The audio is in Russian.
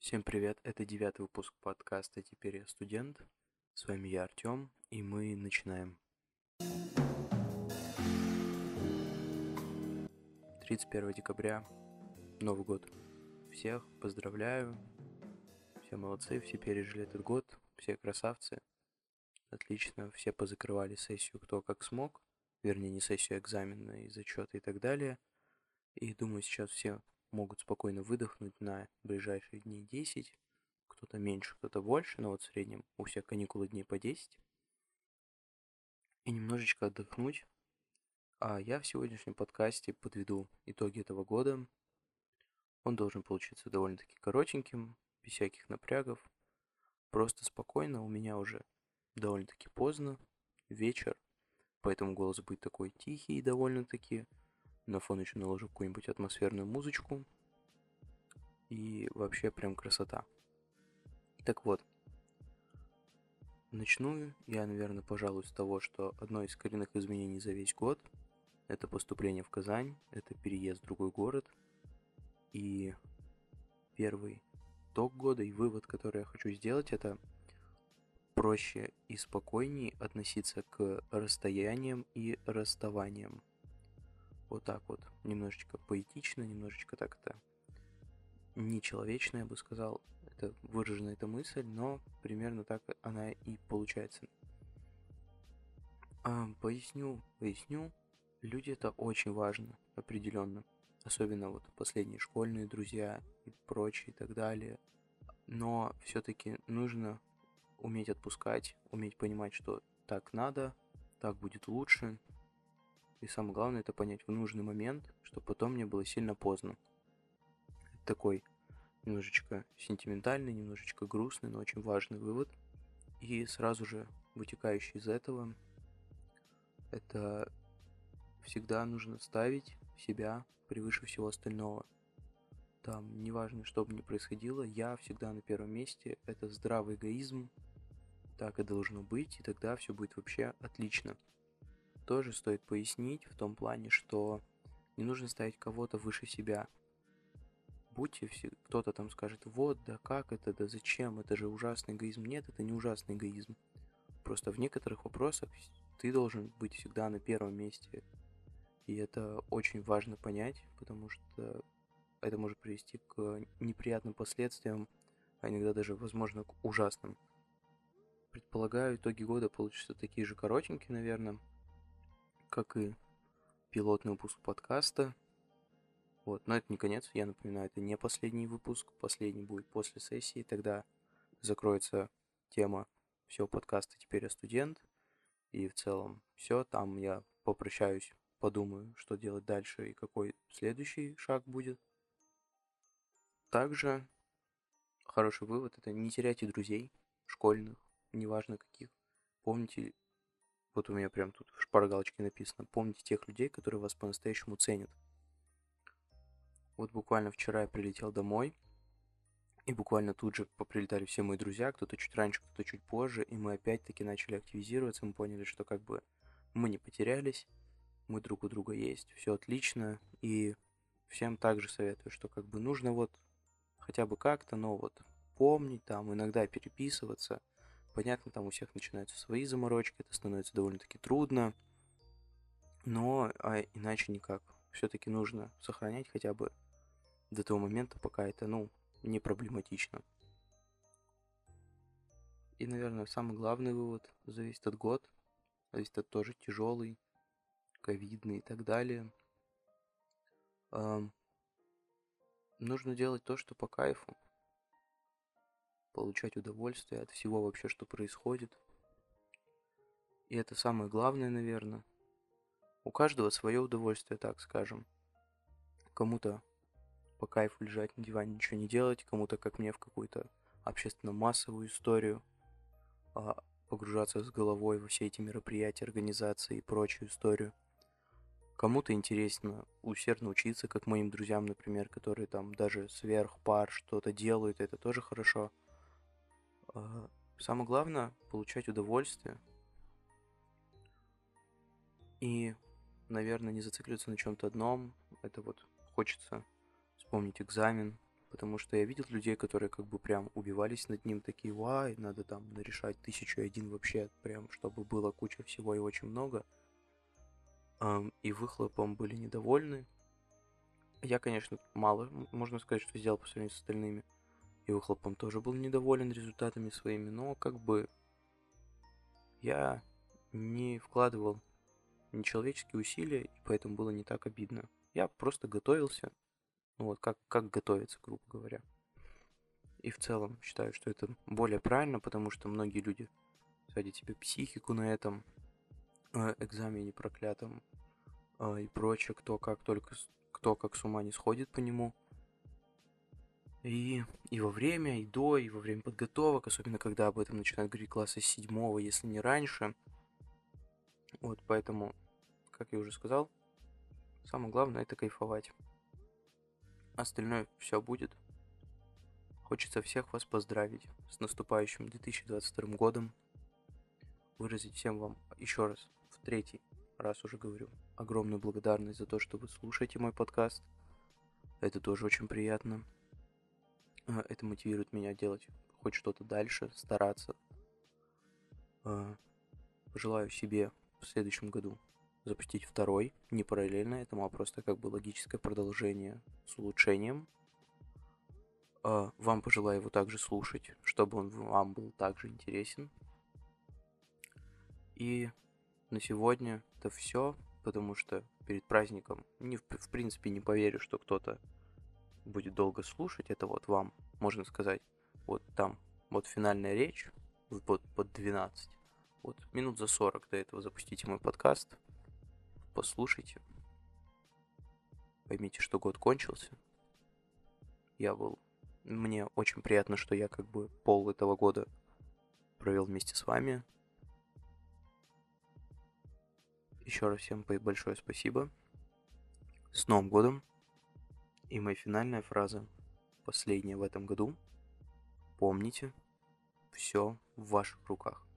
Всем привет, это девятый выпуск подкаста «Теперь я студент». С вами я, Артем, и мы начинаем. 31 декабря, Новый год. Всех поздравляю, все молодцы, все пережили этот год, все красавцы. Отлично, все позакрывали сессию кто как смог, вернее не сессию, а экзамены и зачеты и так далее. И думаю, сейчас все могут спокойно выдохнуть на ближайшие дней 10. Кто-то меньше, кто-то больше, но вот в среднем у всех каникулы дней по 10. И немножечко отдохнуть. А я в сегодняшнем подкасте подведу итоги этого года. Он должен получиться довольно-таки коротеньким, без всяких напрягов. Просто спокойно, у меня уже довольно-таки поздно, вечер, поэтому голос будет такой тихий довольно-таки, на фон еще наложу какую-нибудь атмосферную музычку. И вообще прям красота. Так вот. Начну я, наверное, пожалуй, с того, что одно из коренных изменений за весь год – это поступление в Казань, это переезд в другой город. И первый итог года и вывод, который я хочу сделать, это проще и спокойнее относиться к расстояниям и расставаниям вот так вот, немножечко поэтично, немножечко так это нечеловечно, я бы сказал. Это выражена эта мысль, но примерно так она и получается. А, поясню, поясню. Люди это очень важно, определенно. Особенно вот последние школьные друзья и прочие и так далее. Но все-таки нужно уметь отпускать, уметь понимать, что так надо, так будет лучше, и самое главное это понять в нужный момент, чтобы потом не было сильно поздно. Это такой немножечко сентиментальный, немножечко грустный, но очень важный вывод. И сразу же вытекающий из этого, это всегда нужно ставить себя превыше всего остального. Там, неважно, что бы ни происходило, я всегда на первом месте. Это здравый эгоизм. Так и должно быть, и тогда все будет вообще отлично тоже стоит пояснить в том плане, что не нужно ставить кого-то выше себя. Будьте все, кто-то там скажет, вот, да как это, да зачем, это же ужасный эгоизм. Нет, это не ужасный эгоизм. Просто в некоторых вопросах ты должен быть всегда на первом месте. И это очень важно понять, потому что это может привести к неприятным последствиям, а иногда даже, возможно, к ужасным. Предполагаю, итоги года получатся такие же коротенькие, наверное как и пилотный выпуск подкаста. Вот, но это не конец, я напоминаю, это не последний выпуск, последний будет после сессии, тогда закроется тема всего подкаста «Теперь я студент», и в целом все, там я попрощаюсь, подумаю, что делать дальше и какой следующий шаг будет. Также хороший вывод – это не теряйте друзей, школьных, неважно каких. Помните вот у меня прям тут в шпаргалочке написано. Помните тех людей, которые вас по-настоящему ценят. Вот буквально вчера я прилетел домой, и буквально тут же поприлетали все мои друзья, кто-то чуть раньше, кто-то чуть позже, и мы опять-таки начали активизироваться, мы поняли, что как бы мы не потерялись, мы друг у друга есть, все отлично, и всем также советую, что как бы нужно вот хотя бы как-то, но вот помнить там, иногда переписываться – Понятно, там у всех начинаются свои заморочки, это становится довольно-таки трудно, но а иначе никак. Все-таки нужно сохранять хотя бы до того момента, пока это, ну, не проблематично. И, наверное, самый главный вывод зависит от год, зависит от тоже тяжелый, ковидный и так далее. Эм, нужно делать то, что по кайфу получать удовольствие от всего вообще, что происходит. И это самое главное, наверное. У каждого свое удовольствие, так скажем. Кому-то по кайфу лежать на диване, ничего не делать, кому-то, как мне, в какую-то общественно-массовую историю, а, погружаться с головой во все эти мероприятия, организации и прочую историю. Кому-то интересно усердно учиться, как моим друзьям, например, которые там даже сверх пар что-то делают, это тоже хорошо. А, самое главное получать удовольствие. И, наверное, не зацикливаться на чем-то одном. Это вот хочется вспомнить экзамен, Потому что я видел людей, которые как бы прям убивались над ним, такие, вай, надо там нарешать тысячу и один вообще, прям, чтобы было куча всего и очень много. И выхлопом были недовольны. Я, конечно, мало, можно сказать, что сделал по сравнению с остальными. И выхлопом тоже был недоволен результатами своими, но как бы я не вкладывал нечеловеческие усилия, и поэтому было не так обидно. Я просто готовился, ну вот как, как готовиться, грубо говоря. И в целом считаю, что это более правильно, потому что многие люди садят себе психику на этом э, экзамене проклятом э, и прочее, кто как только кто как с ума не сходит по нему. И, и во время, и до, и во время подготовок, особенно когда об этом начинают говорить класса седьмого, если не раньше. Вот, поэтому, как я уже сказал, самое главное это кайфовать. Остальное все будет. Хочется всех вас поздравить с наступающим 2022 годом. Выразить всем вам еще раз, в третий раз уже говорю, огромную благодарность за то, что вы слушаете мой подкаст. Это тоже очень приятно. А, это мотивирует меня делать хоть что-то дальше, стараться. А, пожелаю себе в следующем году запустить второй, не параллельно этому, а просто как бы логическое продолжение с улучшением. А, вам пожелаю его также слушать, чтобы он вам был также интересен. И на сегодня это все, потому что перед праздником не, в принципе не поверю, что кто-то будет долго слушать, это вот вам, можно сказать, вот там, вот финальная речь, вот под 12, вот минут за 40 до этого запустите мой подкаст, послушайте, поймите, что год кончился, я был, мне очень приятно, что я как бы пол этого года провел вместе с вами, еще раз всем большое спасибо. С Новым годом! И моя финальная фраза, последняя в этом году. Помните, все в ваших руках.